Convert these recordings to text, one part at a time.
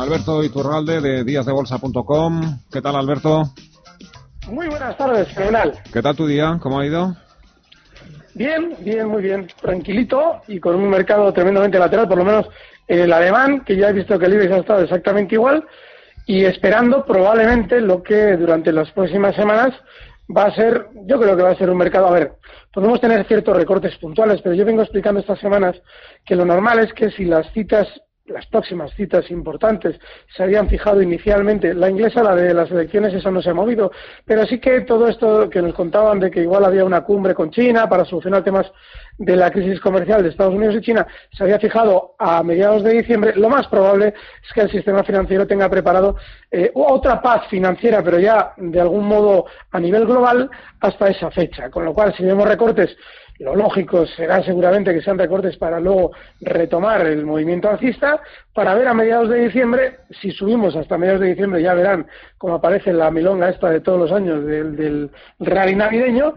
Alberto Iturralde de díasdebolsa.com. ¿Qué tal, Alberto? Muy buenas tardes, fenomenal. ¿Qué tal tu día? ¿Cómo ha ido? Bien, bien, muy bien. Tranquilito y con un mercado tremendamente lateral, por lo menos en el alemán, que ya he visto que el IBEX ha estado exactamente igual, y esperando probablemente lo que durante las próximas semanas va a ser, yo creo que va a ser un mercado, a ver, podemos tener ciertos recortes puntuales, pero yo vengo explicando estas semanas que lo normal es que si las citas las próximas citas importantes se habían fijado inicialmente. La inglesa, la de las elecciones, eso no se ha movido. Pero sí que todo esto que nos contaban de que igual había una cumbre con China para solucionar temas de la crisis comercial de Estados Unidos y China se había fijado a mediados de diciembre, lo más probable es que el sistema financiero tenga preparado eh, otra paz financiera, pero ya de algún modo a nivel global hasta esa fecha. Con lo cual, si vemos recortes lo lógico será seguramente que sean recortes para luego retomar el movimiento alcista, para ver a mediados de diciembre, si subimos hasta mediados de diciembre ya verán cómo aparece la milonga esta de todos los años del, del rally navideño,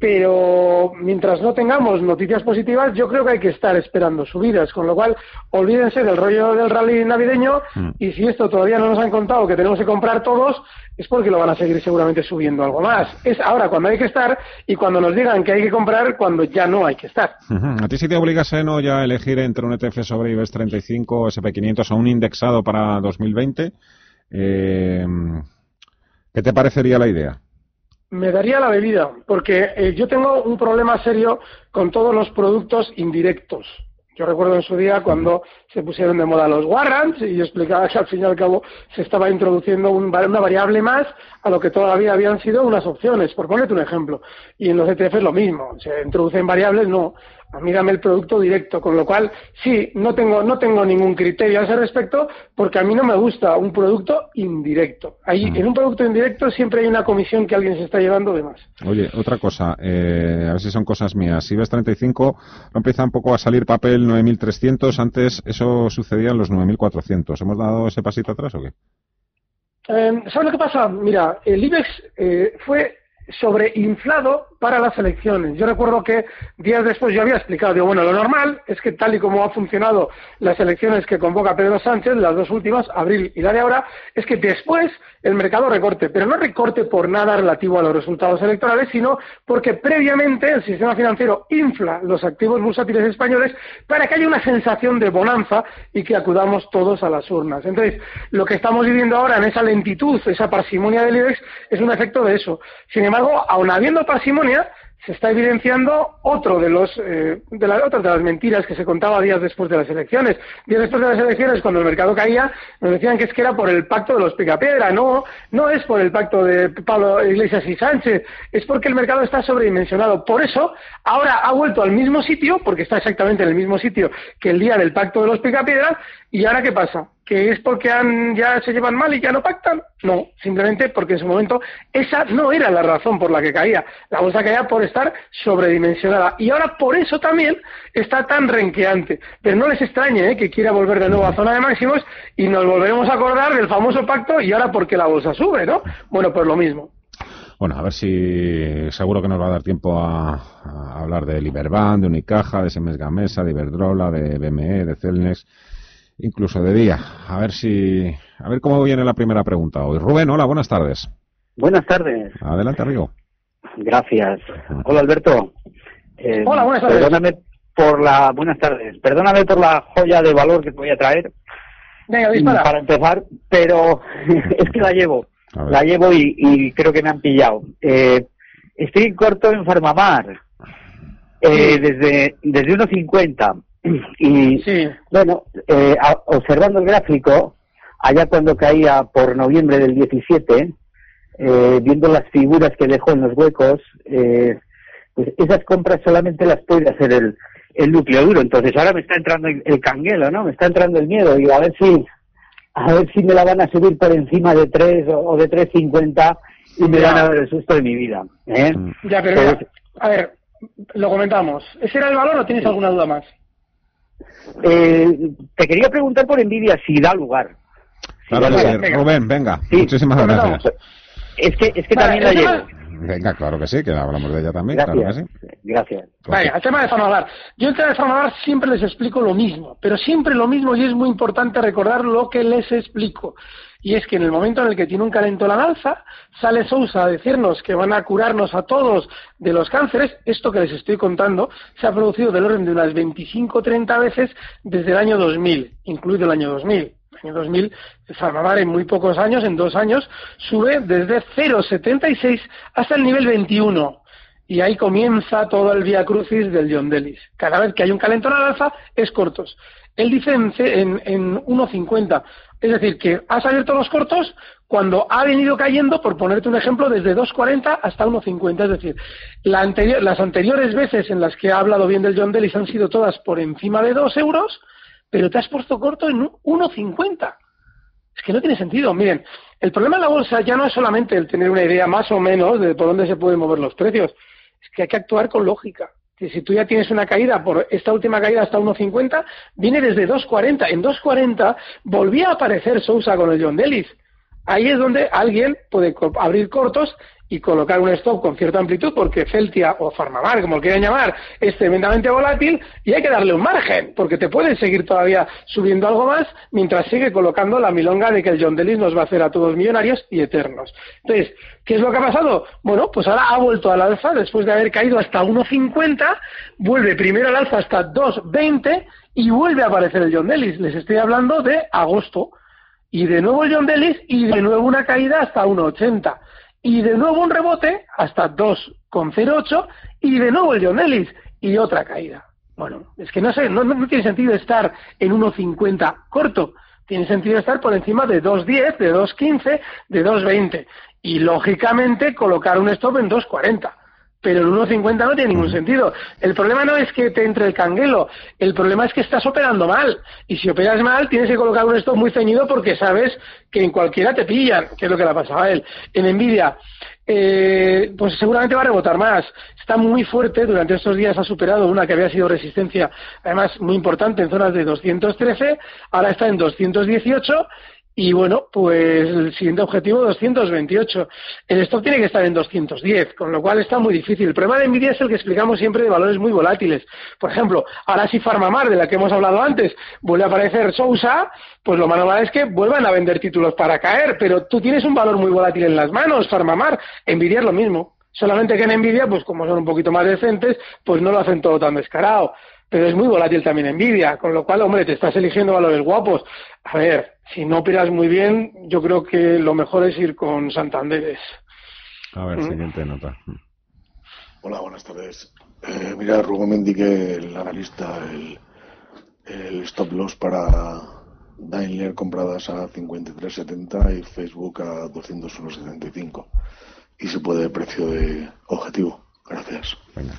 pero mientras no tengamos noticias positivas, yo creo que hay que estar esperando subidas, con lo cual olvídense del rollo del rally navideño mm. y si esto todavía no nos han contado que tenemos que comprar todos, es porque lo van a seguir seguramente subiendo algo más. Es ahora cuando hay que estar y cuando nos digan que hay que comprar cuando ya no hay que estar. ¿A ti si te obligase no ya elegir entre un ETF sobre IBEX 35 o SP500 o un indexado para 2020? Eh, ¿Qué te parecería la idea? Me daría la bebida, porque eh, yo tengo un problema serio con todos los productos indirectos. Yo recuerdo en su día cuando se pusieron de moda los warrants y explicaba que al fin y al cabo se estaba introduciendo una variable más a lo que todavía habían sido unas opciones, por ponerte un ejemplo. Y en los ETFs lo mismo, se introducen variables, no, a mí dame el producto directo, con lo cual sí, no tengo, no tengo ningún criterio a ese respecto porque a mí no me gusta un producto indirecto. Ahí, mm. En un producto indirecto siempre hay una comisión que alguien se está llevando de más. Oye, otra cosa, eh, a ver si son cosas mías. Ves 35, empieza un poco a salir papel 9.300, antes eso sucedía en los 9.400. ¿Hemos dado ese pasito atrás o qué? Eh, ¿Sabes lo que pasa? Mira, el IBEX eh, fue sobreinflado para las elecciones. Yo recuerdo que días después yo había explicado, digo, bueno, lo normal es que tal y como ha funcionado las elecciones que convoca Pedro Sánchez, las dos últimas, abril y la de ahora, es que después el mercado recorte, pero no recorte por nada relativo a los resultados electorales, sino porque previamente el sistema financiero infla los activos bursátiles españoles para que haya una sensación de bonanza y que acudamos todos a las urnas. Entonces, lo que estamos viviendo ahora en esa lentitud, esa parsimonia del IBEX, es un efecto de eso. Sin embargo, aun habiendo parsimonia, se está evidenciando otro de los eh, de las de las mentiras que se contaba días después de las elecciones. Días después de las elecciones, cuando el mercado caía, nos decían que es que era por el pacto de los picapiedra. No, no es por el pacto de Pablo Iglesias y Sánchez, es porque el mercado está sobredimensionado. Por eso, ahora ha vuelto al mismo sitio, porque está exactamente en el mismo sitio que el día del pacto de los picapiedras, y ahora qué pasa? Que es porque han, ya se llevan mal y ya no pactan. No, simplemente porque en su momento esa no era la razón por la que caía. La bolsa caía por estar sobredimensionada. Y ahora por eso también está tan renqueante. Pero no les extrañe ¿eh? que quiera volver de nuevo a zona de máximos y nos volveremos a acordar del famoso pacto y ahora porque la bolsa sube, ¿no? Bueno, pues lo mismo. Bueno, a ver si seguro que nos va a dar tiempo a, hablar de Liberbank, de Unicaja, de Semes Gamesa, de Iberdrola, de BME, de Celnex incluso de día. A ver si, a ver cómo viene la primera pregunta hoy. Rubén, hola, buenas tardes. Buenas tardes. Adelante, Rigo. Gracias. Hola, Alberto. Eh, hola, buenas tardes. Perdóname por la... Buenas tardes. Perdóname por la joya de valor que te voy a traer. Venga, dispara. Para empezar, pero es que la llevo. La llevo y, creo que me han pillado. Eh, estoy corto en Farmamar. Eh, desde, desde 1.50. Y bueno, eh, observando el gráfico, allá cuando caía por noviembre del 17, eh, viendo las figuras que dejó en los huecos, eh, pues esas compras solamente las puede hacer el, el núcleo duro. Entonces ahora me está entrando el, canguelo, ¿no? Me está entrando el miedo y a ver si a ver si me la van a subir por encima de 3 o, de 3.50 y me van a dar el susto de mi vida. ¿eh? Ya, pero a ver, lo comentamos. ¿Ese era el valor o tienes alguna duda más? Eh, te quería preguntar por envidia si da lugar. claro Rubén, venga. Muchísimas gracias. Es que, es que también la llevo. Venga, claro que sí, que hablamos de ella también, Gracias. claro que sí. Gracias. Venga, el tema de Farmamar. Yo en tema de Farmamar siempre les explico lo mismo, pero siempre lo mismo y es muy importante recordar lo que les explico. Y es que en el momento en el que tiene un calentón al alza, sale Sousa a decirnos que van a curarnos a todos de los cánceres. Esto que les estoy contando se ha producido del orden de unas 25 30 veces desde el año 2000, incluido el año 2000 año 2000, Farmamar en muy pocos años, en dos años, sube desde 0,76 hasta el nivel 21. Y ahí comienza todo el vía crucis del John Delis. Cada vez que hay un calentón al alza, es cortos. Él dice en, en 1,50. Es decir, que has abierto los cortos cuando ha venido cayendo, por ponerte un ejemplo, desde 2,40 hasta 1,50. Es decir, las anteriores veces en las que ha hablado bien del John Delis han sido todas por encima de 2 euros pero te has puesto corto en 1,50. Es que no tiene sentido. Miren, el problema de la bolsa ya no es solamente el tener una idea más o menos de por dónde se pueden mover los precios, es que hay que actuar con lógica. Si tú ya tienes una caída por esta última caída hasta 1,50, viene desde 2,40. En 2,40 volvía a aparecer Sousa con el John Delis. Ahí es donde alguien puede abrir cortos y colocar un stop con cierta amplitud porque Celtia o Farmamar, como lo quieran llamar, es tremendamente volátil y hay que darle un margen porque te pueden seguir todavía subiendo algo más mientras sigue colocando la milonga de que el John Delis nos va a hacer a todos millonarios y eternos. Entonces, ¿qué es lo que ha pasado? Bueno, pues ahora ha vuelto al alza después de haber caído hasta 1.50, vuelve primero al alza hasta 2.20 y vuelve a aparecer el John Delis. Les estoy hablando de agosto. Y de nuevo el John Delis y de nuevo una caída hasta 1.80 y de nuevo un rebote hasta 2,08 y de nuevo el John Ellis y otra caída. Bueno, es que no sé, no, no tiene sentido estar en 1,50 corto, tiene sentido estar por encima de 2,10, de 2,15, de 2,20 y lógicamente colocar un stop en 2,40 pero el 1.50 no tiene ningún sentido. El problema no es que te entre el canguelo, el problema es que estás operando mal. Y si operas mal, tienes que colocar un stop muy ceñido porque sabes que en cualquiera te pillan, que es lo que le ha pasado a él. En Nvidia, eh, pues seguramente va a rebotar más. Está muy fuerte, durante estos días ha superado una que había sido resistencia, además muy importante en zonas de 213, ahora está en 218 y bueno, pues el siguiente objetivo 228. El stop tiene que estar en 210, con lo cual está muy difícil. El problema de Nvidia es el que explicamos siempre de valores muy volátiles. Por ejemplo, ahora si Farmamar, de la que hemos hablado antes, vuelve a aparecer Sousa, pues lo más normal es que vuelvan a vender títulos para caer, pero tú tienes un valor muy volátil en las manos, Farmamar. Nvidia es lo mismo. Solamente que en Nvidia, pues como son un poquito más decentes, pues no lo hacen todo tan descarado pero es muy volátil también Nvidia, con lo cual, hombre, te estás eligiendo valores guapos. A ver, si no operas muy bien, yo creo que lo mejor es ir con Santanderes. A ver, ¿Mm? siguiente nota. Hola, buenas tardes. Eh, mira, Rubén me indique el analista el, el stop loss para Daimler compradas a 53.70 y Facebook a 201.75. Y se puede precio de objetivo. Gracias. Venga.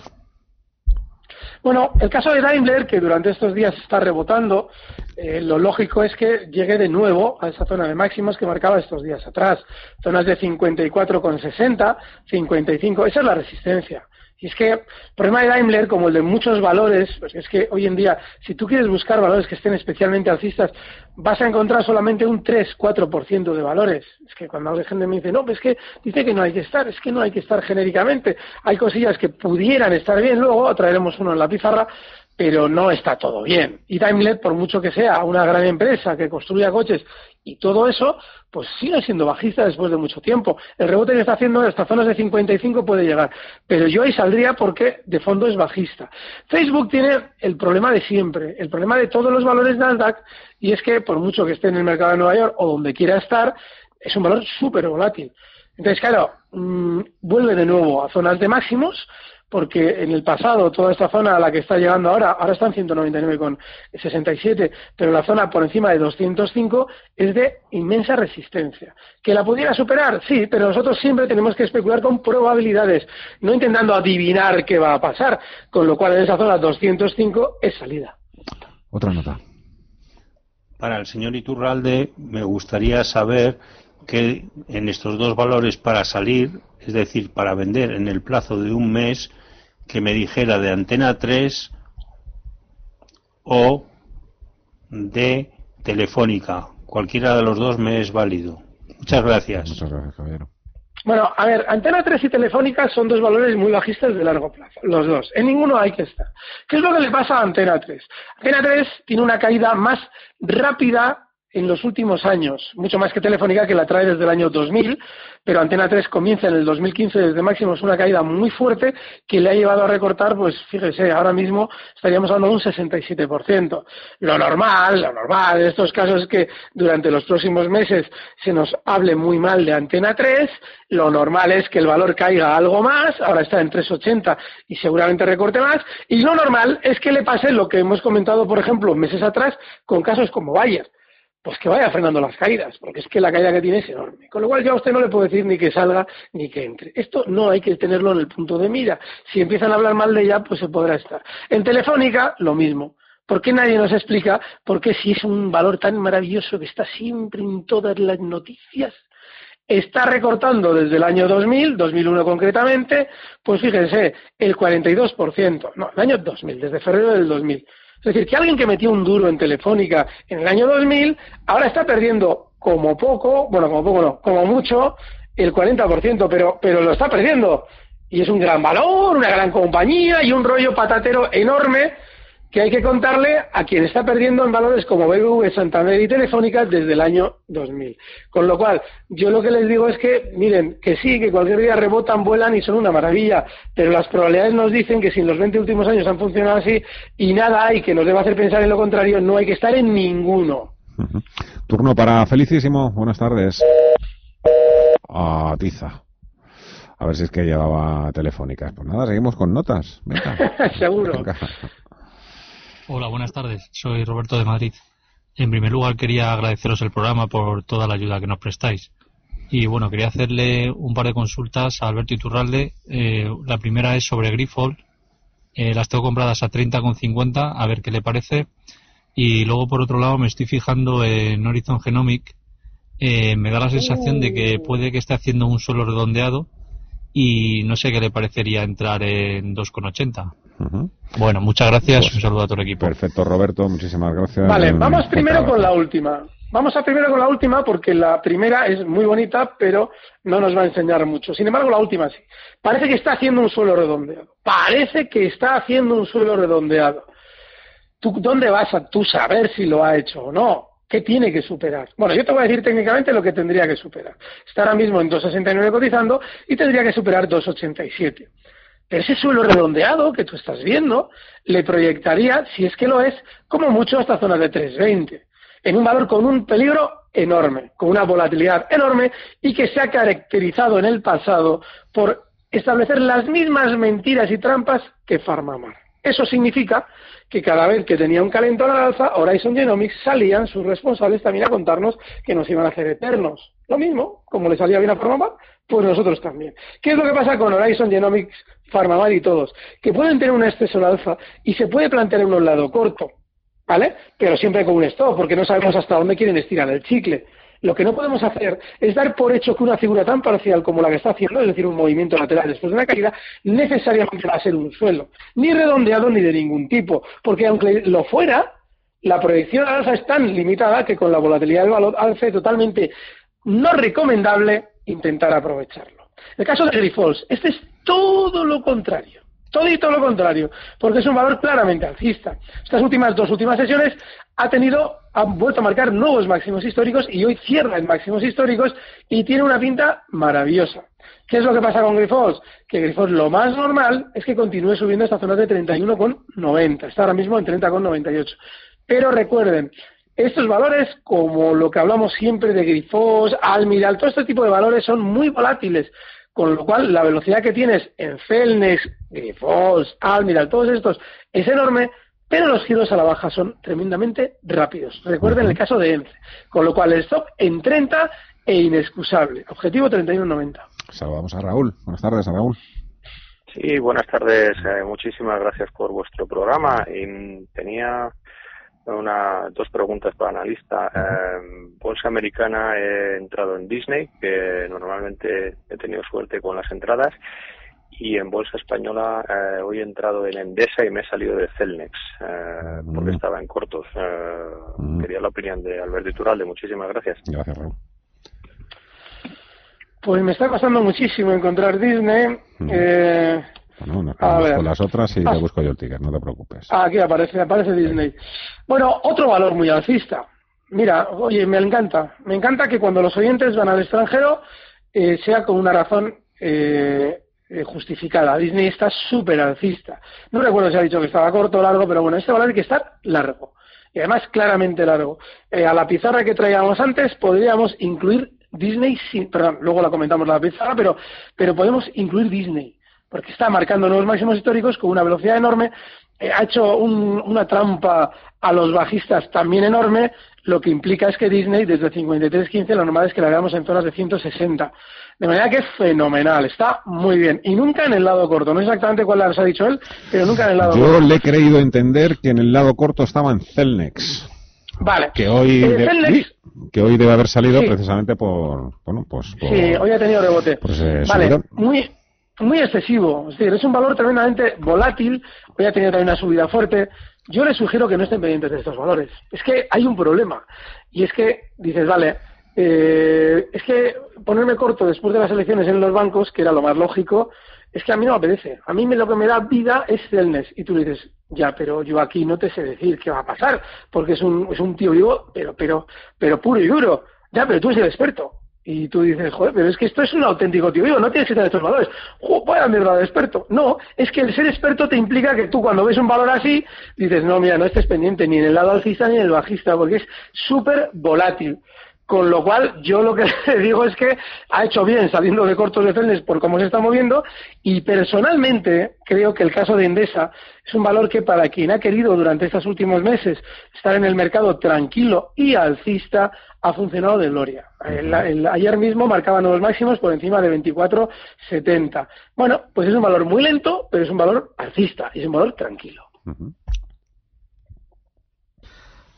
Bueno, el caso de Daimler, que durante estos días está rebotando, eh, lo lógico es que llegue de nuevo a esa zona de máximos que marcaba estos días atrás. Zonas de 54,60, 55, esa es la resistencia. Y es que el problema de Daimler, como el de muchos valores, pues es que hoy en día, si tú quieres buscar valores que estén especialmente alcistas, vas a encontrar solamente un 3-4% de valores. Es que cuando alguien me dice, no, pues es que dice que no hay que estar, es que no hay que estar genéricamente. Hay cosillas que pudieran estar bien, luego traeremos uno en la pizarra, pero no está todo bien. Y Daimler, por mucho que sea una gran empresa que construya coches y todo eso, pues sigue siendo bajista después de mucho tiempo. El rebote que está haciendo en estas zonas de 55 puede llegar, pero yo ahí saldría porque de fondo es bajista. Facebook tiene el problema de siempre, el problema de todos los valores Nasdaq, y es que por mucho que esté en el mercado de Nueva York o donde quiera estar, es un valor súper volátil. Entonces, claro, mm, vuelve de nuevo a zonas de máximos, porque en el pasado toda esta zona a la que está llegando ahora, ahora está en 199,67, pero la zona por encima de 205 es de inmensa resistencia. ¿Que la pudiera superar? Sí, pero nosotros siempre tenemos que especular con probabilidades, no intentando adivinar qué va a pasar, con lo cual en esa zona 205 es salida. Otra nota. Para el señor Iturralde me gustaría saber que en estos dos valores para salir, es decir, para vender en el plazo de un mes, que me dijera de Antena 3 o de Telefónica. Cualquiera de los dos me es válido. Muchas gracias. Muchas gracias, caballero. Bueno, a ver, Antena 3 y Telefónica son dos valores muy bajistas de largo plazo, los dos. En ninguno hay que estar. ¿Qué es lo que le pasa a Antena 3? Antena 3 tiene una caída más rápida en los últimos años, mucho más que Telefónica, que la trae desde el año 2000, pero Antena 3 comienza en el 2015 desde máximos una caída muy fuerte que le ha llevado a recortar, pues fíjese, ahora mismo estaríamos hablando de un 67%. Lo normal, lo normal en estos casos es que durante los próximos meses se nos hable muy mal de Antena 3, lo normal es que el valor caiga algo más, ahora está en 3,80 y seguramente recorte más, y lo normal es que le pase lo que hemos comentado, por ejemplo, meses atrás con casos como Bayer pues que vaya frenando las caídas, porque es que la caída que tiene es enorme. Con lo cual yo a usted no le puedo decir ni que salga ni que entre. Esto no hay que tenerlo en el punto de mira. Si empiezan a hablar mal de ella, pues se podrá estar. En Telefónica, lo mismo. ¿Por qué nadie nos explica por qué si es un valor tan maravilloso que está siempre en todas las noticias, está recortando desde el año 2000, 2001 concretamente, pues fíjense, el 42%, no, el año 2000, desde febrero del 2000. Es decir, que alguien que metió un duro en Telefónica en el año 2000, ahora está perdiendo como poco, bueno, como poco no, como mucho, el 40%, pero, pero lo está perdiendo. Y es un gran valor, una gran compañía y un rollo patatero enorme que hay que contarle a quien está perdiendo en valores como BBV, Santander y Telefónica desde el año 2000. Con lo cual, yo lo que les digo es que, miren, que sí, que cualquier día rebotan, vuelan y son una maravilla, pero las probabilidades nos dicen que si en los 20 últimos años han funcionado así y nada hay que nos deba hacer pensar en lo contrario, no hay que estar en ninguno. Turno para Felicísimo. Buenas tardes. A Tiza. A ver si es que llevaba telefónicas. Pues nada, seguimos con notas. Seguro. Hola, buenas tardes. Soy Roberto de Madrid. En primer lugar, quería agradeceros el programa por toda la ayuda que nos prestáis. Y bueno, quería hacerle un par de consultas a Alberto Iturralde. Eh, la primera es sobre Grifold. Eh, las tengo compradas a 30,50, a ver qué le parece. Y luego, por otro lado, me estoy fijando en Horizon Genomic. Eh, me da la sensación de que puede que esté haciendo un suelo redondeado y no sé qué le parecería entrar en 2,80. Bueno, muchas gracias. Pues un saludo a todo el equipo. Perfecto, Roberto. Muchísimas gracias. Vale, vamos primero con la última. Vamos a primero con la última porque la primera es muy bonita, pero no nos va a enseñar mucho. Sin embargo, la última sí. Parece que está haciendo un suelo redondeado. Parece que está haciendo un suelo redondeado. ¿Tú dónde vas a tú saber si lo ha hecho o no? ¿Qué tiene que superar? Bueno, yo te voy a decir técnicamente lo que tendría que superar. Está ahora mismo en 2,69 cotizando y tendría que superar 2,87 ese suelo redondeado que tú estás viendo le proyectaría, si es que lo es, como mucho hasta zona de 320, en un valor con un peligro enorme, con una volatilidad enorme y que se ha caracterizado en el pasado por establecer las mismas mentiras y trampas que Farmamar. Eso significa que cada vez que tenía un calentón al alza, Horizon Genomics salían sus responsables también a contarnos que nos iban a hacer eternos. Lo mismo, como le salía bien a Farmamar, pues nosotros también. ¿Qué es lo que pasa con Horizon Genomics, Farmamar y todos? Que pueden tener un exceso al alza y se puede plantear en un lado corto, ¿vale? Pero siempre con un stop, porque no sabemos hasta dónde quieren estirar el chicle. Lo que no podemos hacer es dar por hecho que una figura tan parcial como la que está haciendo, es decir, un movimiento lateral después de una caída, necesariamente va a ser un suelo, ni redondeado ni de ningún tipo, porque aunque lo fuera, la proyección al alza es tan limitada que con la volatilidad del valor alza totalmente no recomendable intentar aprovecharlo. El caso de Grifols, este es todo lo contrario. Todito lo contrario, porque es un valor claramente alcista. Estas últimas dos últimas sesiones ha tenido, ha vuelto a marcar nuevos máximos históricos y hoy cierra en máximos históricos y tiene una pinta maravillosa. ¿Qué es lo que pasa con Grifols? Que Grifols lo más normal es que continúe subiendo esta zona de 31,90. Está ahora mismo en 30,98. Pero recuerden, estos valores, como lo que hablamos siempre de Grifos, Almiral, todo este tipo de valores son muy volátiles. Con lo cual, la velocidad que tienes en Celnex, Grifols, Almiral, todos estos, es enorme, pero los giros a la baja son tremendamente rápidos. Recuerden el caso de ENCE. Con lo cual, el stop en 30 e inexcusable. Objetivo 31.90. Saludamos a Raúl. Buenas tardes, Raúl. Sí, buenas tardes. Eh, muchísimas gracias por vuestro programa. Y tenía una, dos preguntas para analista. Eh, bolsa americana he entrado en Disney, que normalmente he tenido suerte con las entradas, y en bolsa española eh, hoy he entrado en Endesa y me he salido de Celnex, eh, porque estaba en cortos. Eh, mm. Quería la opinión de Alberto Iturralde. Muchísimas gracias. Gracias, Raúl. Pues me está costando muchísimo encontrar Disney. Mm. Eh, no, nos con las otras y te ah. busco yo el ticket, no te preocupes. Aquí aparece, aparece Disney. Bueno, otro valor muy alcista. Mira, oye, me encanta. Me encanta que cuando los oyentes van al extranjero eh, sea con una razón eh, eh, justificada. Disney está súper alcista. No recuerdo si ha dicho que estaba corto o largo, pero bueno, este valor hay que estar largo. Y además claramente largo. a la pizarra que traíamos antes podríamos incluir Disney, perdón, luego la comentamos la pizarra, pero, pero podemos incluir Disney porque está marcando nuevos máximos históricos con una velocidad enorme, eh, ha hecho una trampa a los bajistas también enorme, lo que implica es que Disney desde 53.15 lo normal es que la veamos en zonas de 160. De manera que es fenomenal, está muy bien. Y nunca en el lado corto, no exactamente cuál ha dicho él, pero nunca en el lado corto. Yo le he creído entender que en el lado corto estaba en Celnex. Vale. Que hoy, eh, que hoy debe haber salido precisamente por, bueno, pues Sí, hoy ha tenido rebote. vale, muy, muy excesivo. Es decir, es un valor tremendamente volátil. Hoy ha tenido también una subida fuerte. Yo les sugiero que no estén pendientes de estos valores. Es que hay un problema. Y es que dices, vale, eh, es que ponerme corto después de las elecciones en los bancos, que era lo más lógico, es que a mí no me apetece. A mí lo que me da vida es Celnes. Y tú le dices, ya, pero yo aquí no te sé decir qué va a pasar, porque es un, es un tío vivo, pero, pero, pero puro y duro. Ya, pero tú eres el experto. Y tú dices, joder, pero es que esto es un auténtico tío no tienes que tener estos valores. Joder, vaya mierda de experto. No, es que el ser experto te implica que tú cuando ves un valor así, dices, no, mira, no estés pendiente ni en el lado alcista ni en el bajista, porque es súper volátil. Con lo cual, yo lo que le digo es que ha hecho bien saliendo de cortos de Celnes por cómo se está moviendo y personalmente creo que el caso de Endesa es un valor que para quien ha querido durante estos últimos meses estar en el mercado tranquilo y alcista ha funcionado de gloria. ayer mismo marcaba nuevos máximos por encima de 24,70. Bueno, pues es un valor muy lento, pero es un valor alcista y es un valor tranquilo.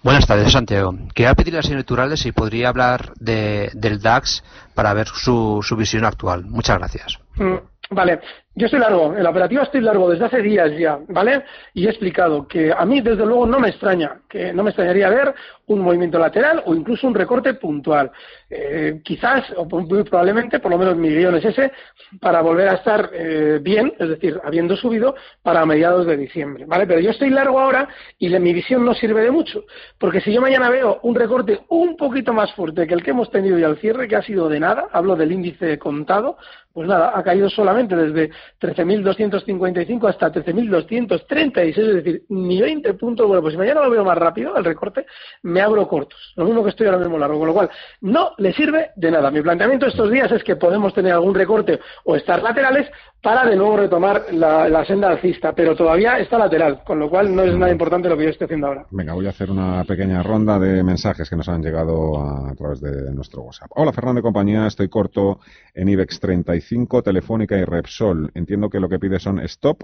Buenas tardes, Santiago. Quería pedirle al señor Turales si podría hablar de, del DAX para ver su, su visión actual. Muchas gracias. Mm, vale, yo estoy largo, en la operativa estoy largo desde hace días ya, ¿vale? Y he explicado que a mí, desde luego, no me extraña, que no me extrañaría ver un movimiento lateral o incluso un recorte puntual. Eh, quizás, o muy probablemente, por lo menos mi guion es ese, para volver a estar eh, bien, es decir, habiendo subido para mediados de diciembre, ¿vale? Pero yo estoy largo ahora y mi visión no sirve de mucho, porque si yo mañana veo un recorte un poquito más fuerte que el que hemos tenido y al cierre, que ha sido de nada, hablo del índice contado, pues nada, ha caído solamente desde 13.255 hasta 13.236, es decir, ni 20 puntos. Bueno, pues si mañana lo veo más rápido, el recorte, me abro cortos. Lo mismo que estoy ahora mismo largo, con lo cual no le sirve de nada. Mi planteamiento estos días es que podemos tener algún recorte o estar laterales para de nuevo retomar la, senda alcista, pero todavía está lateral, con lo cual no es nada importante lo que yo estoy haciendo ahora. Venga, voy a hacer una pequeña ronda de mensajes que nos han llegado a, través de nuestro WhatsApp. Hola, Fernando de compañía, estoy corto en IBEX 35, Telefónica y Repsol. Entiendo que lo que pide son stop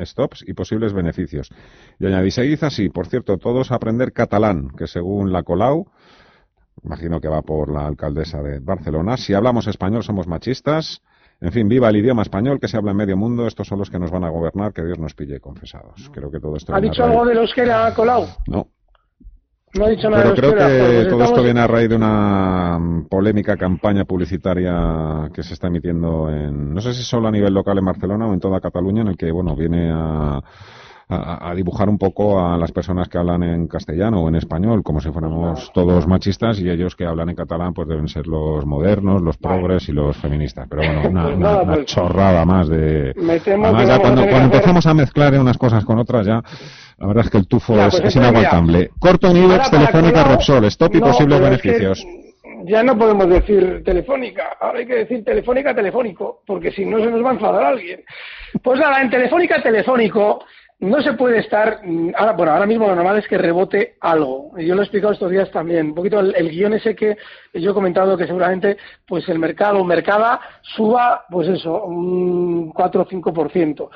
stops y posibles beneficios. Y añadí seguid así, por cierto, todos aprender catalán, que según la Colau, imagino que va por la alcaldesa de Barcelona, si hablamos español somos machistas, en fin, viva el idioma español que se habla en medio mundo. Estos son los que nos van a gobernar. Que Dios nos pille confesados. Creo que todo esto. ¿Ha dicho algo de los que era Colau? No. No ha dicho nada Pero de creo euskera, que pues todo esto viene a raíz de una mm, polémica campaña publicitaria que se está emitiendo en, no sé si solo a nivel local en Barcelona o en toda Cataluña, en el que, bueno, viene a, a, a dibujar un poco a las personas que hablan en castellano o en español, como si fuéramos todos machistas, y ellos que hablan en catalán, pues deben ser los modernos, los progres y los feministas. Pero bueno, una, Pues una- nada, una pues, chorrada más de... Además, ya cuando, empezamos a mezclar unas cosas con otras, ya la verdad es que el tufo Ya, es, pues es inaguantable. Corto para Telefónica, Repsol, stop y no, posibles pero es que beneficios. ya no podemos decir telefónica, ahora hay que decir telefónica telefónico, porque si no se nos va a enfadar alguien. Pues nada, en telefónica telefónico no se puede estar, mm, ahora, bueno, ahora mismo lo normal es que rebote algo. Yo lo he explicado estos días también, un poquito el, el guion ese que yo he comentado que seguramente pues el mercado o mercada suba, pues eso, un 4 o 5%.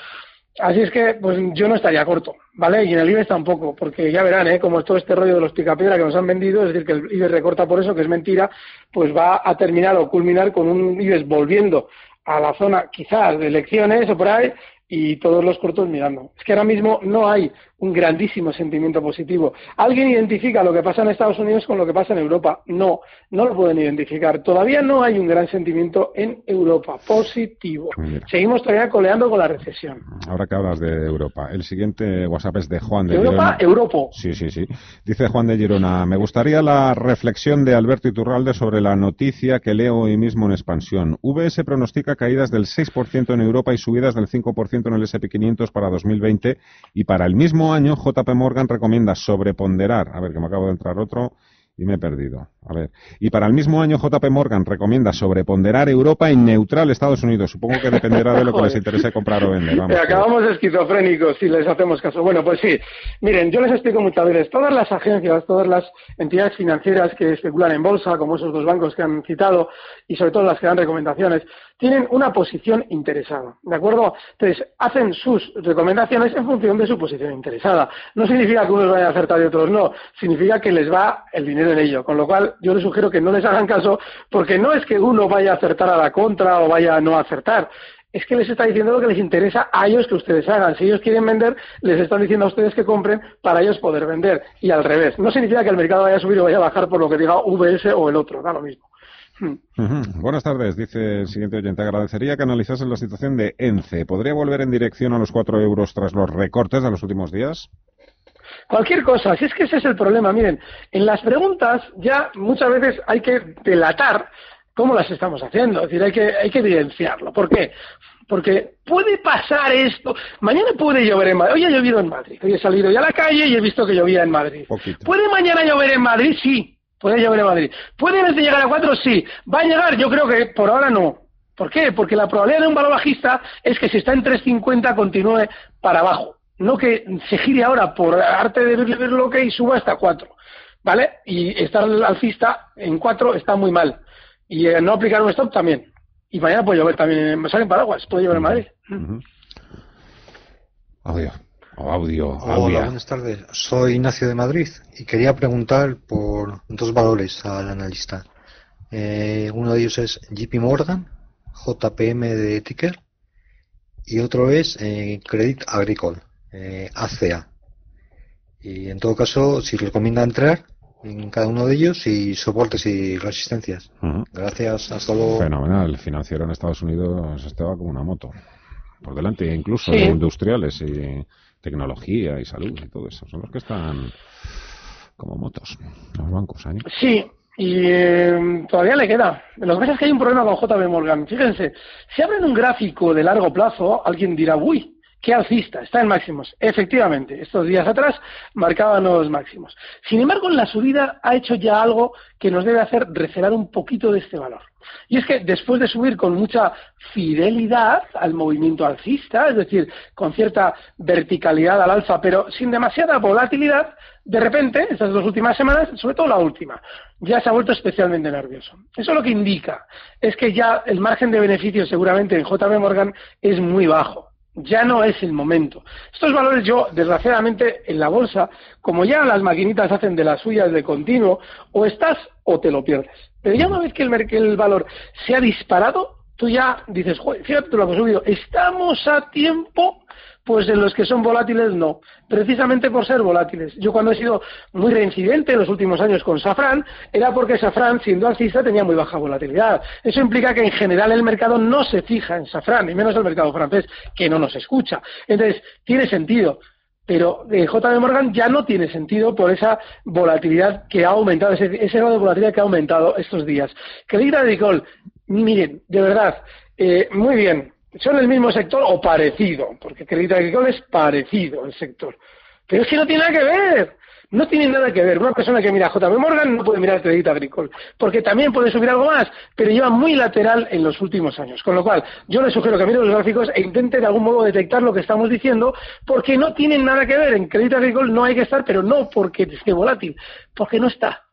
Así es que, pues yo no estaría corto, ¿vale? Y en el IBEX tampoco, porque ya verán, ¿eh? Como es todo este rollo de los picapiedra que nos han vendido, es decir, que el IBEX recorta por eso, que es mentira, pues va a terminar o culminar con un IBEX volviendo a la zona quizás de elecciones o por ahí y todos los cortos mirando. Es que ahora mismo no hay un grandísimo sentimiento positivo. ¿Alguien identifica lo que pasa en Estados Unidos con lo que pasa en Europa? No, no lo pueden identificar. Todavía no hay un gran sentimiento en Europa positivo. Mira. Seguimos todavía coleando con la recesión. Ahora que hablas de Europa, el siguiente WhatsApp es de Juan de Europa, Girona. Europa. Sí, sí, sí. Dice Juan de Girona, me gustaría la reflexión de Alberto Iturralde sobre la noticia que leo hoy mismo en expansión. VS pronostica caídas del 6% en Europa y subidas del 5% en el SP500 para 2020 y para el mismo año JP Morgan recomienda sobreponderar, a ver que me acabo de entrar otro y me he perdido. A ver. Y para el mismo año JP Morgan recomienda sobreponderar Europa y neutral Estados Unidos. Supongo que dependerá de lo que les interese comprar o vender. Vamos, Eh, acabamos esquizofrénicos si les hacemos caso. Bueno, pues sí. Miren, yo les explico muchas veces. Todas las agencias, todas las entidades financieras que especulan en bolsa, como esos dos bancos que han citado, y sobre todo las que dan recomendaciones, tienen una posición interesada. ¿De acuerdo? Entonces, hacen sus recomendaciones en función de su posición interesada. No significa que unos vayan a acertar y otros no. Significa que les va el dinero en ello. Con lo cual, yo les sugiero que no les hagan caso, porque no es que uno vaya a acertar a la contra o vaya a no acertar es que les está diciendo lo que les interesa a ellos que ustedes hagan. Si ellos quieren vender, les están diciendo a ustedes que compren para ellos poder vender. Y al revés. No significa que el mercado vaya a subir o vaya a bajar por lo que diga VS o el otro, da lo mismo. Hmm. Buenas tardes, dice el siguiente oyente. Agradecería que analizasen la situación de ENCE. ¿Podría volver en dirección a los 4 euros tras los recortes de los últimos días? Cualquier cosa, si es que ese es el problema. Miren, en las preguntas ya muchas veces hay que delatar cómo las estamos haciendo. Es decir, hay que, hay que evidenciarlo. ¿Por qué? Porque puede pasar esto. Mañana puede llover en Madrid. Hoy ha llovido en Madrid. Hoy he salido ya a la calle y he visto que llovía en Madrid. Poquito. ¿Puede mañana llover en Madrid? Sí. Puede llover en Madrid. ¿Puede en este llegar a 4? Sí. ¿Va a llegar? Yo creo que por ahora no. ¿Por qué? Porque la probabilidad de un valor bajista es que si está en 3.50 continúe para abajo. No que se gire ahora por arte de ver lo que y suba hasta 4. ¿Vale? Y estar alcista en 4 está muy mal. Y eh, no aplicar un stop también. Y mañana puede llover también. Me salen paraguas. Puede llover en Madrid. Ujú. Audio. Audio. Hola, buenas tardes. Soy Ignacio de Madrid y quería preguntar por dos valores al analista. Eh, uno de ellos es JP Morgan, JPM de ticker, y otro es eh, Credit Agricole, eh, ACA. Y en todo caso, si recomienda entrar en cada uno de ellos y soportes y resistencias. Gracias, hasta luego. Fenomenal. El financiero en Estados Unidos estaba como una moto. Por delante, incluso Sí. industriales y tecnología y salud y todo eso. Son los que están como motos. Los bancos, ¿eh? Sí, y eh, todavía le queda. Lo que pasa es que hay un problema con JB Morgan. Fíjense, si abren un gráfico de largo plazo, alguien dirá, uy, qué alcista, está en máximos. Efectivamente, estos días atrás marcaba nuevos máximos. Sin embargo, en la subida ha hecho ya algo que nos debe hacer recelar un poquito de este valor. Y es que después de subir con mucha fidelidad al movimiento alcista, es decir, con cierta verticalidad al alza, pero sin demasiada volatilidad, de repente, estas dos últimas semanas, sobre todo la última, ya se ha vuelto especialmente nervioso. Eso lo que indica es que ya el margen de beneficio seguramente en JB Morgan es muy bajo. Ya no es el momento. Estos valores yo, desgraciadamente, en la bolsa, como ya las maquinitas hacen de las suyas de continuo, o estás o te lo pierdes. Pero ya una vez que el, valor se ha disparado, tú ya dices, fíjate lo que he subido, estamos a tiempo pues en los que son volátiles no, precisamente por ser volátiles. Yo cuando he sido muy reincidente en los últimos años con Safran, era porque Safran, siendo alcista, tenía muy baja volatilidad. Eso implica que en general el mercado no se fija en Safran, y menos el mercado francés, que no nos escucha. Entonces, tiene sentido. Pero eh, JB Morgan ya no tiene sentido por esa volatilidad que ha aumentado, ese, grado de volatilidad que ha aumentado estos días. Crédit Agricole, miren, de verdad, eh, muy bien, son el mismo sector o parecido, porque Crédito Agricole es parecido el sector. Pero es que no tiene nada que ver. No tiene nada que ver. Una persona que mira JB Morgan no puede mirar Crédito Agricole, porque también puede subir algo más, pero lleva muy lateral en los últimos años. Con lo cual, yo le sugiero que mire los gráficos e intente de algún modo detectar lo que estamos diciendo, porque no tienen nada que ver. En Crédito Agricole no hay que estar, pero no porque esté volátil, porque no está.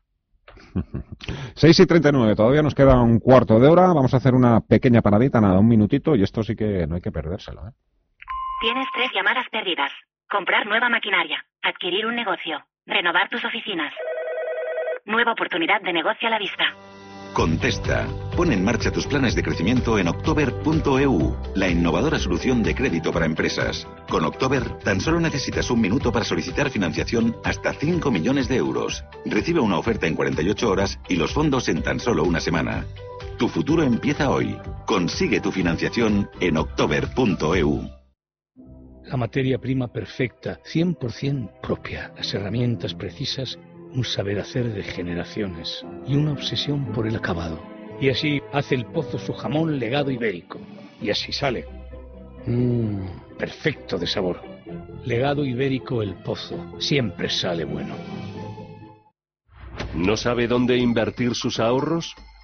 6 y 39, todavía nos queda un cuarto de hora. Vamos a hacer una pequeña paradita, nada, un minutito, y esto sí que no hay que perdérselo. ¿eh? Tienes tres llamadas perdidas. Comprar nueva maquinaria, adquirir un negocio, renovar tus oficinas. Nueva oportunidad de negocio a la vista. Contesta. Pon en marcha tus planes de crecimiento en october.eu, la innovadora solución de crédito para empresas. Con October, tan solo necesitas un minuto para solicitar financiación hasta 5 millones de euros. Recibe una oferta en 48 horas y los fondos en tan solo una semana. Tu futuro empieza hoy. Consigue tu financiación en october.eu. La materia prima perfecta, 100% propia, las herramientas precisas un saber hacer de generaciones y una obsesión por el acabado. Y así hace el pozo su jamón legado ibérico. Y así sale. Mmm, perfecto de sabor. Legado ibérico el pozo. Siempre sale bueno. ¿No sabe dónde invertir sus ahorros?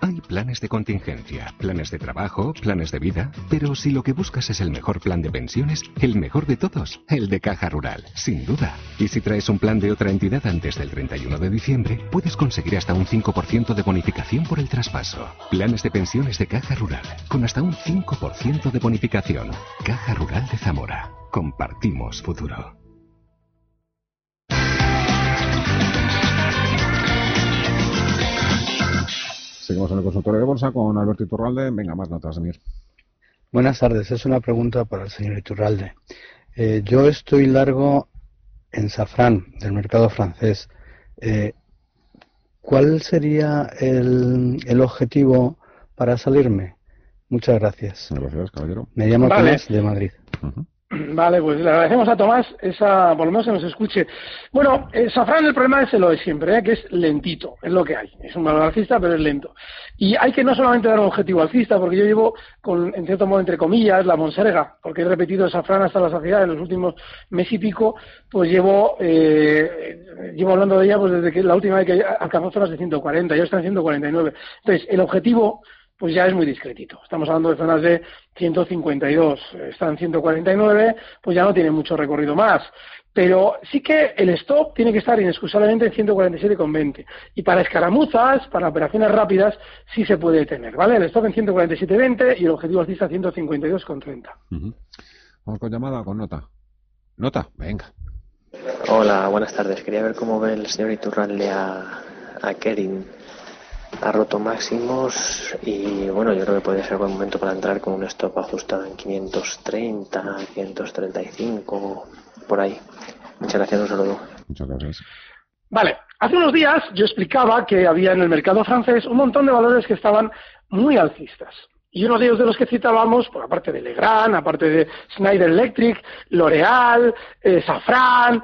Hay planes de contingencia, planes de trabajo, planes de vida, pero si lo que buscas es el mejor plan de pensiones, el mejor de todos, el de Caja Rural, sin duda. Y si traes un plan de otra entidad antes del 31 de diciembre, puedes conseguir hasta un 5% de bonificación por el traspaso. Planes de pensiones de Caja Rural, con hasta un 5% de bonificación. Caja Rural de Zamora. Compartimos futuro. Seguimos en el consultorio de bolsa con Alberto Iturralde. Venga, más notas, Mir. Buenas tardes. Es una pregunta para el señor Iturralde. Eh, yo estoy largo en Safran, del mercado francés. Eh, ¿Cuál sería el, el, objetivo para salirme? Muchas gracias. Gracias, caballero. Me llamo Tomás de Madrid. Vale, pues le agradecemos a Tomás esa, por lo menos que nos escuche. Bueno, eh, Safran el problema es lo de siempre, ¿eh? que es lentito, es lo que hay. Es un valor alcista, pero es lento. Y hay que no solamente dar un objetivo alcista, porque yo llevo, con, en cierto modo, entre comillas, la monserga, porque he repetido Safran hasta la saciedad en los últimos mes y pico, pues llevo, eh, llevo hablando de ella pues desde que la última vez que alcanzó zonas de 140, ya está en 149. Entonces, el objetivo pues ya es muy discretito. Estamos hablando de zonas de 152, están en 149, pues ya no tiene mucho recorrido más. Pero sí que el stop tiene que estar inexcusablemente en 147,20. Y para escaramuzas, para operaciones rápidas, sí se puede tener, ¿vale? El stop en 147,20 y el objetivo alcista 152,30. Vamos con llamada o con nota. Nota, venga. Hola, buenas tardes. Quería ver cómo ve el señor Iturralde a, a Kering ha roto máximos y bueno, yo creo que puede ser buen momento para entrar con un stop ajustado en 530, 535, por ahí. Muchas gracias, un saludo. Muchas gracias. Vale, hace unos días yo explicaba que había en el mercado francés un montón de valores que estaban muy alcistas. Y uno de ellos de los que citábamos, por aparte de Legrand, aparte de Schneider Electric, L'Oreal, eh, Safran,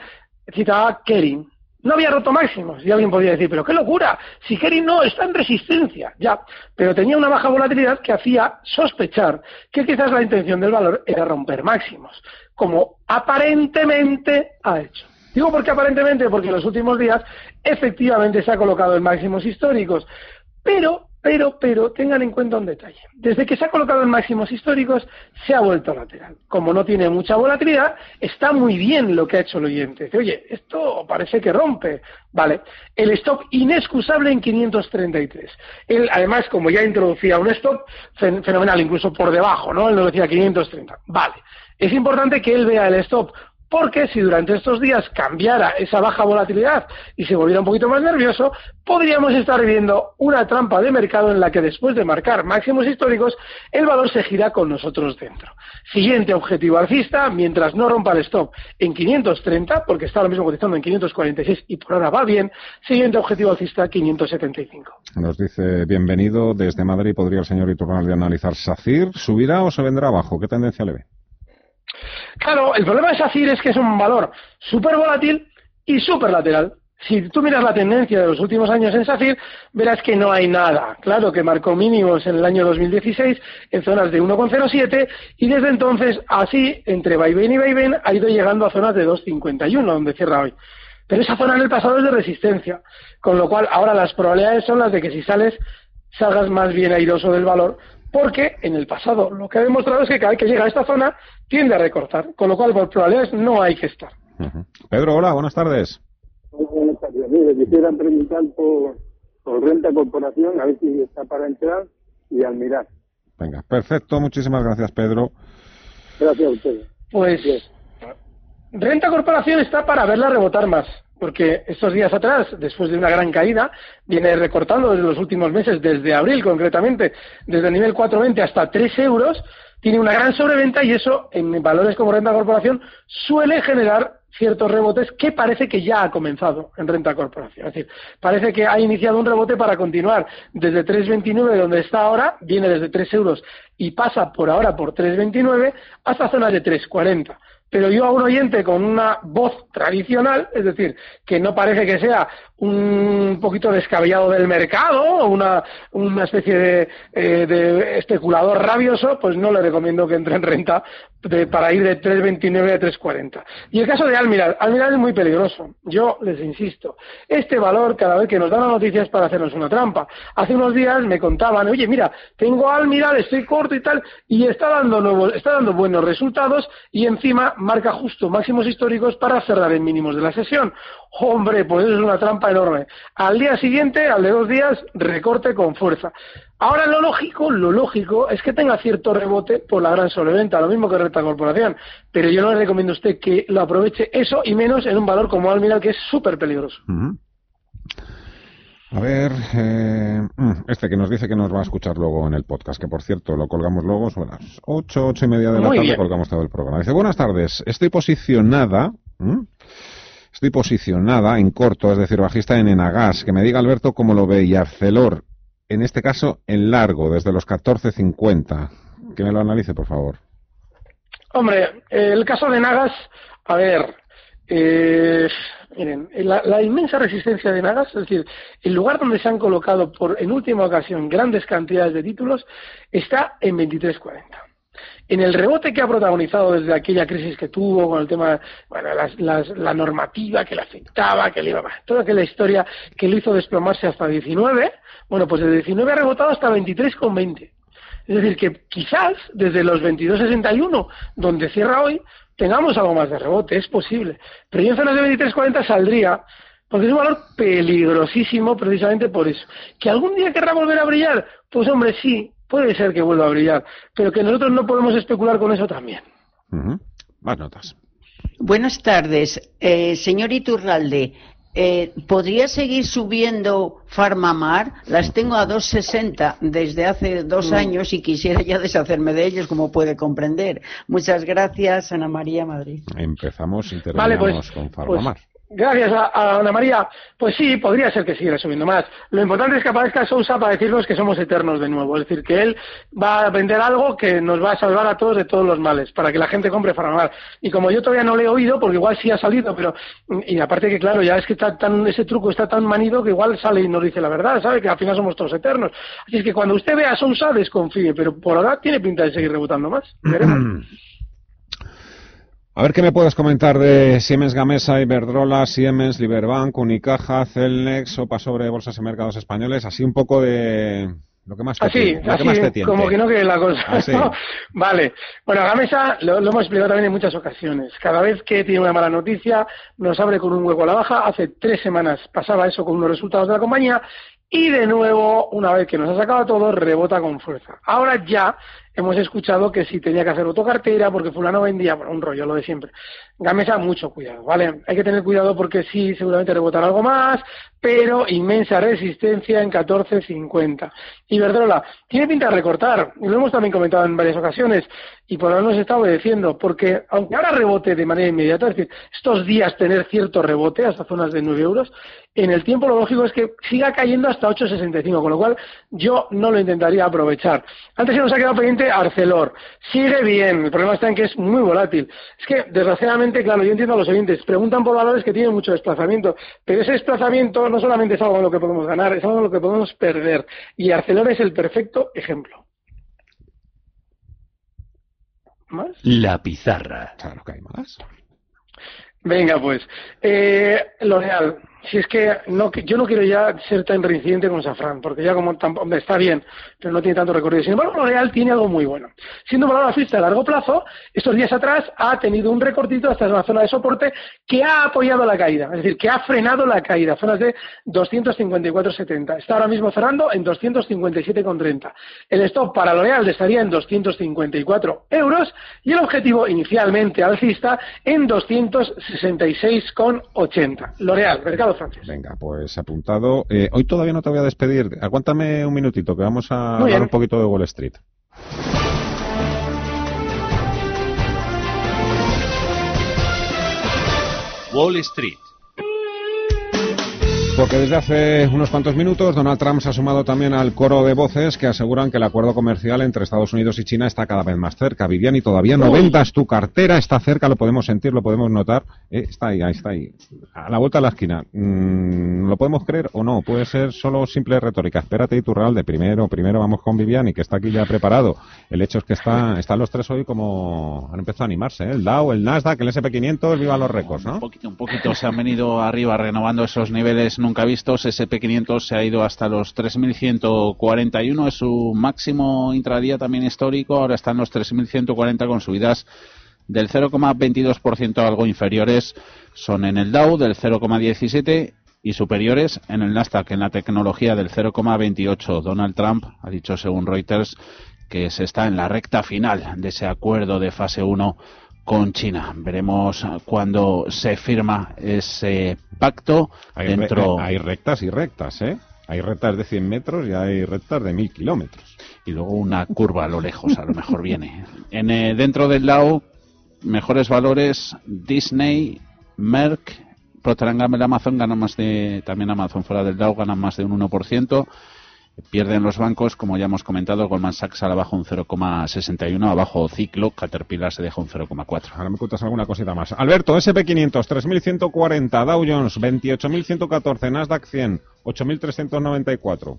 citaba Kering. No había roto máximos. Y alguien podría decir, pero qué locura, si Kering no está en resistencia, ya. Pero tenía una baja volatilidad que hacía sospechar que quizás la intención del valor era romper máximos, como aparentemente ha hecho. Digo porque aparentemente, porque en los últimos días efectivamente se ha colocado en máximos históricos. Pero Pero, pero, tengan en cuenta un detalle. Desde que se ha colocado en máximos históricos, se ha vuelto lateral. Como no tiene mucha volatilidad, está muy bien lo que ha hecho el oyente. Dice, oye, esto parece que rompe. Vale. El stop inexcusable en 533. Él, además, como ya introducía un stop fenomenal, incluso por debajo, ¿no? Él nos decía 530. Vale. Es importante que él vea el stop porque si durante estos días cambiara esa baja volatilidad y se volviera un poquito más nervioso, podríamos estar viendo una trampa de mercado en la que después de marcar máximos históricos, el valor se gira con nosotros dentro. Siguiente objetivo alcista, mientras no rompa el stop en 530, porque está ahora mismo cotizando en 546 y por ahora va bien, siguiente objetivo alcista 575. Nos dice, bienvenido, desde Madrid podría el señor Iturralde analizar SACIR, ¿subirá o se vendrá abajo? ¿Qué tendencia le ve? Claro, el problema de SACIR es que es un valor súper volátil y súper lateral. Si tú miras la tendencia de los últimos años en SACIR, verás que no hay nada. Claro que marcó mínimos en el año 2016 en zonas de 1,07 y desde entonces, así, entre vaivén y vaivén, ha ido llegando a zonas de 2,51, donde cierra hoy. Pero esa zona en el pasado es de resistencia, con lo cual ahora las probabilidades son las de que si sales, salgas más bien airoso del valor, porque en el pasado lo que ha demostrado es que cada vez que llega a esta zona tiende a recortar, con lo cual por probabilidades no hay que estar. Pedro, hola, buenas tardes. Buenas tardes. Mire, quisiera preguntar por, por renta corporación, a ver si está para entrar y al mirar. Venga, perfecto, muchísimas gracias, Pedro. Gracias a ustedes. Pues renta corporación está para verla rebotar más porque estos días atrás, después de una gran caída, viene recortando desde los últimos meses, desde abril concretamente, desde el nivel 4,20 hasta 3 euros, tiene una gran sobreventa y eso en valores como renta corporación suele generar ciertos rebotes que parece que ya ha comenzado en renta corporación. Es decir, parece que ha iniciado un rebote para continuar desde 3,29 donde está ahora, viene desde 3 euros y pasa por ahora por 3,29 hasta zonas de 3,40 pero yo a un oyente con una voz tradicional, es decir, que no parece que sea un poquito descabellado del mercado o una, una especie de, eh, de, especulador rabioso, pues no le recomiendo que entre en renta de, para ir de 3.29 a 3.40. Y el caso de Almiral, Almiral es muy peligroso. Yo les insisto, este valor cada vez que nos dan las noticias para hacernos una trampa. Hace unos días me contaban, oye, mira, tengo Almiral, estoy corto y tal, y está dando nuevos, está dando buenos resultados y encima marca justo máximos históricos para cerrar en mínimos de la sesión. Hombre, pues eso es una trampa enorme. Al día siguiente, al de dos días, recorte con fuerza. Ahora lo lógico, lo lógico es que tenga cierto rebote por la gran sobreventa, lo mismo que renta corporación. Pero yo no le recomiendo a usted que lo aproveche eso y menos en un valor como Almiral que es súper peligroso. A ver, eh, mm, este que nos dice que nos va a escuchar luego en el podcast, que por cierto lo colgamos luego son las ocho, ocho y media de la tarde, colgamos todo el programa. Dice, buenas tardes, estoy posicionada, estoy posicionada en corto, es decir, bajista en Enagas, que me diga Alberto cómo lo ve, y Arcelor, en este caso en largo, desde los 14.50. Que me lo analice, por favor. Hombre, el caso de Nagas, a ver, eh, miren, la, inmensa resistencia de Nagas, es decir, el lugar donde se han colocado por en última ocasión grandes cantidades de títulos, está en 23.40 en el rebote que ha protagonizado desde aquella crisis que tuvo con el tema, bueno, la normativa que le afectaba, que le iba, toda aquella historia que le hizo desplomarse hasta 19, bueno, pues desde 19 ha rebotado hasta 23,20. Es decir, que quizás desde los 22,61, donde cierra hoy, tengamos algo más de rebote, es posible. Pero yo en zonas de 23,40 saldría, porque es un valor peligrosísimo precisamente por eso. ¿Que algún día querrá volver a brillar? Pues hombre, sí, puede ser que vuelva a brillar, pero que nosotros no podemos especular con eso también. Más notas. Buenas tardes, eh, señor Iturralde. Eh, ¿Podría seguir subiendo Farmamar? Las tengo a 2,60 desde hace dos mm. años y quisiera ya deshacerme de ellos, como puede comprender. Muchas gracias, Ana María Madrid. Empezamos, intervenimos pues, con pues, Farmamar. Gracias a, Ana María. Pues sí, podría ser que siguiera subiendo más. Lo importante es que aparezca Sousa para decirnos que somos eternos de nuevo. Es decir, que él va a vender algo que nos va a salvar a todos de todos los males, para que la gente compre Farmamar. Y como yo todavía no le he oído, porque igual sí ha salido, pero. Y aparte que, claro, ya es que está tan, ese truco está tan manido que igual sale y nos dice la verdad, ¿sabe? Que al final somos todos eternos. Así es que cuando usted vea a Sousa, desconfíe, pero por ahora tiene pinta de seguir rebotando más. Veremos. A ver qué me puedes comentar de Siemens Gamesa, Iberdrola, Siemens, Liberbank, Unicaja, Celnex, OPA sobre bolsas y mercados españoles, así un poco de, Lo que más te así, así como que no quiere la cosa. Vale. Bueno, Gamesa lo, lo hemos explicado también en muchas ocasiones. Cada vez que tiene una mala noticia, nos abre con un hueco a la baja. Hace tres semanas pasaba eso con unos resultados de la compañía y de nuevo, una vez que nos ha sacado todo, rebota con fuerza. Ahora ya hemos escuchado que si tenía que hacer autocartera porque fulano vendía, bueno, un rollo, lo de siempre. Gamesa, mucho cuidado, ¿vale? Hay que tener cuidado porque sí, seguramente rebotará algo más, pero inmensa resistencia en 14.50. Iberdrola, tiene pinta de recortar, y lo hemos también comentado en varias ocasiones, y por ahora nos está obedeciendo, porque aunque ahora rebote de manera inmediata, es decir, estos días tener cierto rebote hasta zonas de 9 euros, en el tiempo lo lógico es que siga cayendo hasta 8.65, con lo cual yo no lo intentaría aprovechar. Antes se nos ha quedado pendiente Arcelor. Sigue bien, el problema está en que es muy volátil. Es que, desgraciadamente, claro, yo entiendo a los oyentes, preguntan por valores que tienen mucho desplazamiento, pero ese desplazamiento no solamente es algo en lo que podemos ganar, es algo en lo que podemos perder. Y Arcelor es el perfecto ejemplo. ¿Más? La pizarra. Claro que hay más. Venga, pues. Eh, L'Oreal, si es que no, yo no quiero ya ser tan reincidente con Safran, porque ya como está bien, pero no tiene tanto recorrido. Sin embargo, L'Oreal tiene algo muy bueno. Siendo valor alcista a largo plazo, estos días atrás ha tenido un recortito hasta la zona de soporte que ha apoyado la caída, es decir, que ha frenado la caída, zonas de 254,70. Está ahora mismo cerrando en 257,30. El stop para L'Oreal estaría en 254 euros y el objetivo inicialmente alcista en 266,80. L'Oreal, mercado Venga, pues apuntado. Eh, hoy todavía no te voy a despedir. Aguántame un minutito, que vamos a hablar un poquito de Wall Street. Wall Street. Porque desde hace unos cuantos minutos Donald Trump se ha sumado también al coro de voces que aseguran que el acuerdo comercial entre Estados Unidos y China está cada vez más cerca. Viviani, todavía no vendas tu cartera, está cerca, lo podemos sentir, lo podemos notar. Eh, está ahí, ahí está ahí. A la vuelta de la esquina. Mm, ¿Lo podemos creer o no? Puede ser solo simple retórica. Espérate y tu real de primero, primero vamos con Viviani, que está aquí ya preparado. El hecho es que está, están los tres hoy como han empezado a animarse. ¿eh? El Dow, el Nasdaq, el SP500, viva los récords, ¿no? Un poquito, un poquito se han venido arriba renovando esos niveles nunca vistos. SP500 se ha ido hasta los 3.141, es su máximo intradía también histórico. Ahora están los 3.140 con subidas del 0,22% algo inferiores son en el Dow del 0,17 y superiores en el Nasdaq en la tecnología del 0,28. Donald Trump ha dicho según Reuters que se está en la recta final de ese acuerdo de fase 1 con China. Veremos cuando se firma ese pacto. Hay, dentro... hay rectas y rectas, ¿eh? Hay rectas de 100 metros y hay rectas de 1000 kilómetros. Y luego una curva a lo lejos, a lo mejor viene. En, eh, dentro del lado, mejores valores, Disney, Merck, Procter Gamble, Amazon ganan más de, también Amazon fuera del Dow ganan más de un 1%. Pierden los bancos, como ya hemos comentado, Goldman Sachs al abajo un 0,61, abajo Ciclo, Caterpillar se deja un 0,4. Ahora me cuentas alguna cosita más. Alberto, SP500, 3.140, Dow Jones, 28.114, Nasdaq 100, 8.394.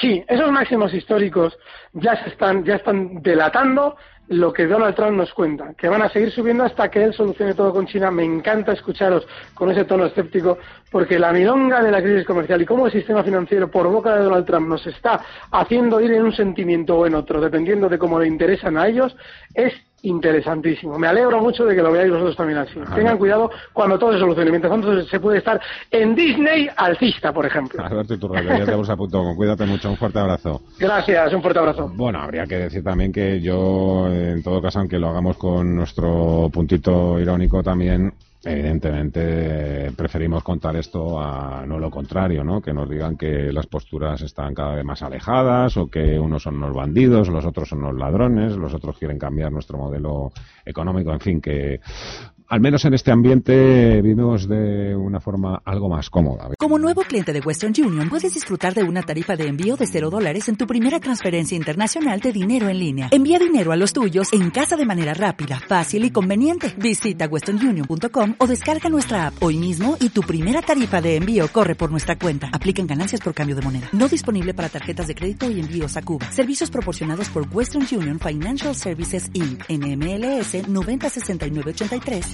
Sí, esos máximos históricos ya se están, ya están delatando lo que Donald Trump nos cuenta, que van a seguir subiendo hasta que él solucione todo con China. Me encanta escucharos con ese tono escéptico, porque la milonga de la crisis comercial y cómo el sistema financiero por boca de Donald Trump nos está haciendo ir en un sentimiento o en otro, dependiendo de cómo le interesan a ellos, es interesantísimo. Me alegro mucho de que lo veáis vosotros también así. Tengan cuidado cuando todo se solucione. Mientras tanto se puede estar en Disney alcista, por ejemplo. Alberto Iturralde, ya te a punto. Cuídate mucho. Un fuerte abrazo. Gracias, un fuerte abrazo. Bueno, habría que decir también que yo, en todo caso, aunque lo hagamos con nuestro puntito irónico también, Evidentemente preferimos contar esto a no lo contrario, ¿no? Que nos digan que las posturas están cada vez más alejadas o que unos son los bandidos, los otros son los ladrones, los otros quieren cambiar nuestro modelo económico, en fin, que al menos en este ambiente vivimos de una forma algo más cómoda. Como nuevo cliente de Western Union, puedes disfrutar de una tarifa de envío de cero dólares en tu primera transferencia internacional de dinero en línea. Envía dinero a los tuyos en casa de manera rápida, fácil y conveniente. Visita westernunion.com o descarga nuestra app hoy mismo y tu primera tarifa de envío corre por nuestra cuenta. Aplican ganancias por cambio de moneda. No disponible para tarjetas de crédito y envíos a Cuba. Servicios proporcionados por Western Union Financial Services Inc. NMLS 906983